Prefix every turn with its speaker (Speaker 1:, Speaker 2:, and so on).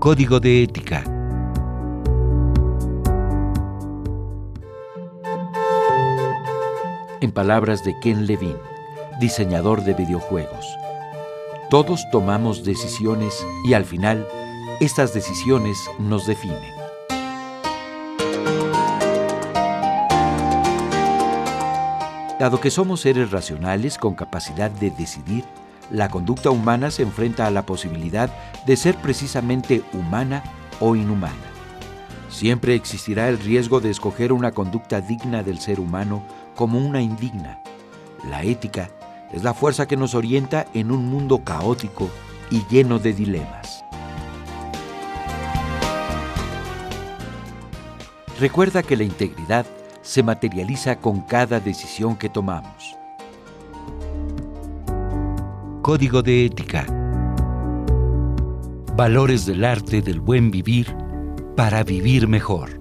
Speaker 1: Código de ética. En palabras de Ken Levine, diseñador de videojuegos, todos tomamos decisiones y al final, estas decisiones nos definen. Dado que somos seres racionales con capacidad de decidir, la conducta humana se enfrenta a la posibilidad de ser precisamente humana o inhumana. Siempre existirá el riesgo de escoger una conducta digna del ser humano como una indigna. La ética es la fuerza que nos orienta en un mundo caótico y lleno de dilemas. Recuerda que la integridad se materializa con cada decisión que tomamos. Código de ética. Valores del arte del buen vivir para vivir mejor.